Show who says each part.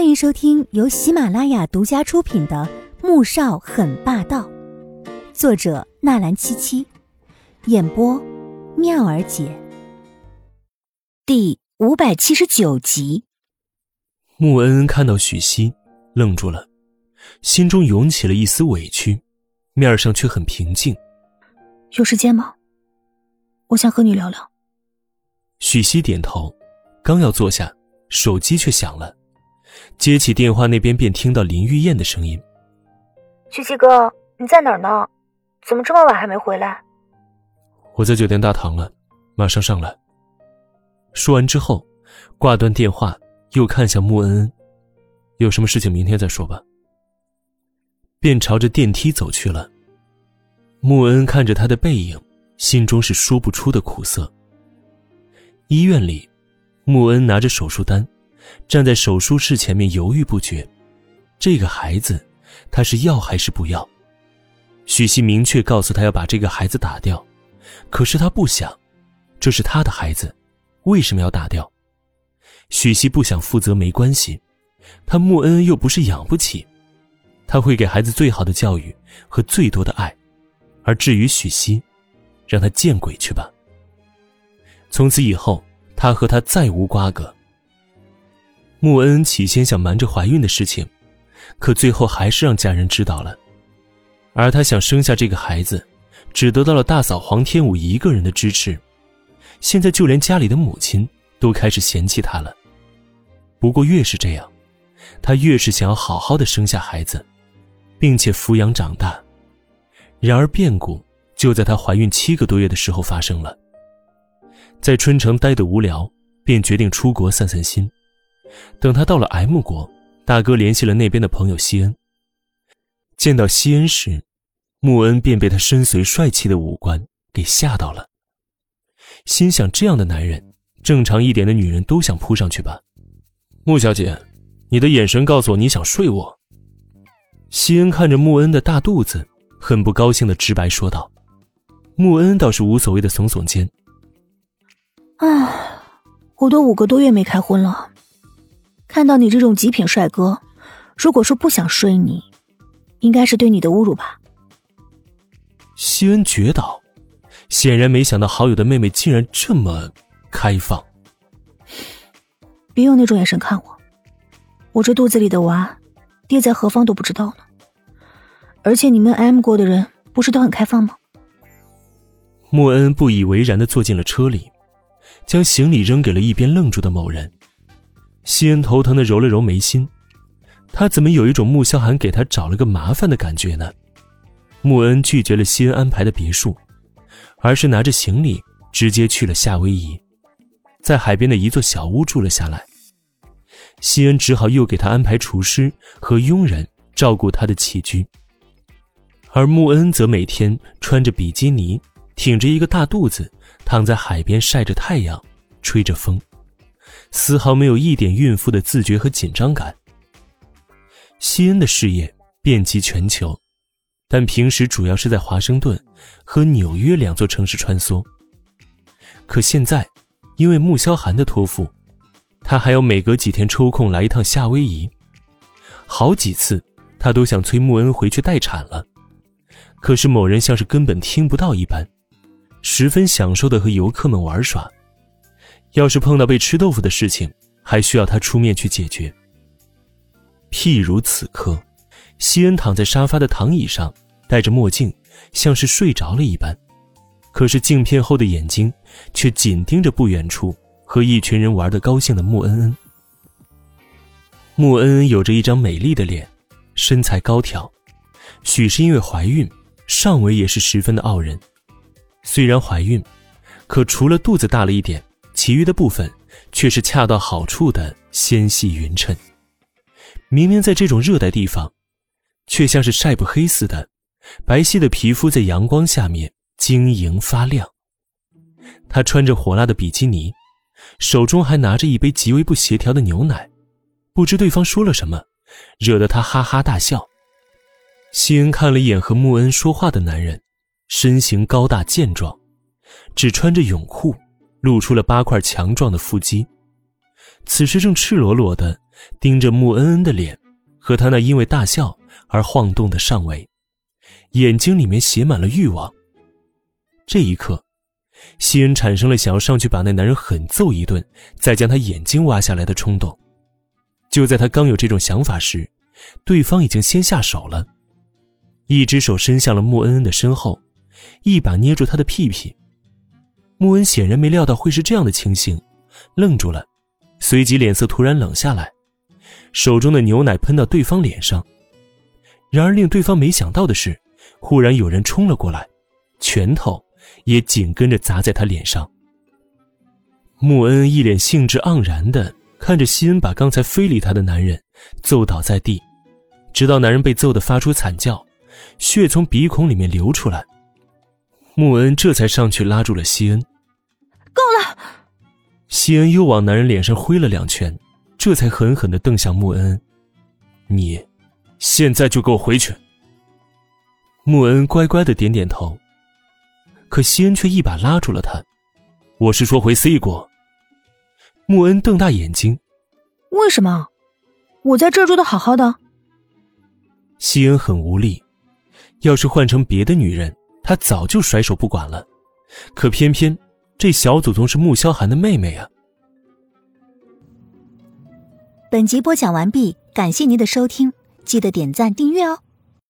Speaker 1: 欢迎收听由喜马拉雅独家出品的《穆少很霸道》，作者纳兰七七，演播妙儿姐。第五百七十九集。
Speaker 2: 穆恩恩看到许熙，愣住了，心中涌起了一丝委屈，面上却很平静。
Speaker 3: 有时间吗？我想和你聊聊。
Speaker 2: 许熙点头，刚要坐下，手机却响了。接起电话，那边便听到林玉燕的声音：“
Speaker 3: 曲奇哥，你在哪儿呢？怎么这么晚还没回来？”“
Speaker 2: 我在酒店大堂了，马上上来。”说完之后，挂断电话，又看向穆恩恩：“有什么事情明天再说吧。”便朝着电梯走去了。穆恩看着他的背影，心中是说不出的苦涩。医院里，穆恩拿着手术单。站在手术室前面犹豫不决，这个孩子，他是要还是不要？许熙明确告诉他要把这个孩子打掉，可是他不想，这是他的孩子，为什么要打掉？许熙不想负责没关系，他穆恩恩又不是养不起，他会给孩子最好的教育和最多的爱，而至于许熙，让他见鬼去吧。从此以后，他和他再无瓜葛。穆恩起先想瞒着怀孕的事情，可最后还是让家人知道了。而她想生下这个孩子，只得到了大嫂黄天武一个人的支持。现在就连家里的母亲都开始嫌弃她了。不过越是这样，她越是想要好好的生下孩子，并且抚养长大。然而变故就在她怀孕七个多月的时候发生了。在春城待得无聊，便决定出国散散心。等他到了 M 国，大哥联系了那边的朋友西恩。见到西恩时，穆恩便被他深邃帅气的五官给吓到了，心想：这样的男人，正常一点的女人都想扑上去吧。穆小姐，你的眼神告诉我你想睡我。西恩看着穆恩的大肚子，很不高兴的直白说道。穆恩倒是无所谓的耸耸肩：“
Speaker 3: 啊，我都五个多月没开荤了。”看到你这种极品帅哥，如果说不想睡你，应该是对你的侮辱吧？
Speaker 2: 西恩绝倒，显然没想到好友的妹妹竟然这么开放。
Speaker 3: 别用那种眼神看我，我这肚子里的娃，爹在何方都不知道呢。而且你们 M 国的人不是都很开放吗？
Speaker 2: 莫恩不以为然的坐进了车里，将行李扔给了一边愣住的某人。西恩头疼的揉了揉眉心，他怎么有一种穆萧寒给他找了个麻烦的感觉呢？穆恩拒绝了西恩安排的别墅，而是拿着行李直接去了夏威夷，在海边的一座小屋住了下来。西恩只好又给他安排厨师和佣人照顾他的起居，而穆恩则每天穿着比基尼，挺着一个大肚子，躺在海边晒着太阳，吹着风。丝毫没有一点孕妇的自觉和紧张感。西恩的事业遍及全球，但平时主要是在华盛顿和纽约两座城市穿梭。可现在，因为穆萧寒的托付，他还要每隔几天抽空来一趟夏威夷。好几次，他都想催穆恩回去待产了，可是某人像是根本听不到一般，十分享受的和游客们玩耍。要是碰到被吃豆腐的事情，还需要他出面去解决。譬如此刻，西恩躺在沙发的躺椅上，戴着墨镜，像是睡着了一般，可是镜片后的眼睛却紧盯着不远处和一群人玩得高兴的穆恩恩。穆恩恩有着一张美丽的脸，身材高挑，许是因为怀孕，上围也是十分的傲人。虽然怀孕，可除了肚子大了一点。其余的部分却是恰到好处的纤细匀称，明明在这种热带地方，却像是晒不黑似的，白皙的皮肤在阳光下面晶莹发亮。她穿着火辣的比基尼，手中还拿着一杯极为不协调的牛奶，不知对方说了什么，惹得她哈哈大笑。西恩看了一眼和穆恩说话的男人，身形高大健壮，只穿着泳裤。露出了八块强壮的腹肌，此时正赤裸裸的盯着穆恩恩的脸和他那因为大笑而晃动的上围，眼睛里面写满了欲望。这一刻，西恩产生了想要上去把那男人狠揍一顿，再将他眼睛挖下来的冲动。就在他刚有这种想法时，对方已经先下手了，一只手伸向了穆恩恩的身后，一把捏住他的屁屁。穆恩显然没料到会是这样的情形，愣住了，随即脸色突然冷下来，手中的牛奶喷到对方脸上。然而令对方没想到的是，忽然有人冲了过来，拳头也紧跟着砸在他脸上。穆恩一脸兴致盎然的看着西恩把刚才非礼他的男人揍倒在地，直到男人被揍得发出惨叫，血从鼻孔里面流出来。穆恩这才上去拉住了西恩。
Speaker 3: 够了！
Speaker 2: 西恩又往男人脸上挥了两拳，这才狠狠的瞪向穆恩：“你，现在就给我回去！”穆恩乖乖的点点头，可西恩却一把拉住了他：“我是说回 C 国。”穆恩瞪大眼睛：“
Speaker 3: 为什么？我在这住的好好的。”
Speaker 2: 西恩很无力，要是换成别的女人，他早就甩手不管了，可偏偏……这小祖宗是穆萧寒的妹妹呀！
Speaker 1: 本集播讲完毕，感谢您的收听，记得点赞订阅哦。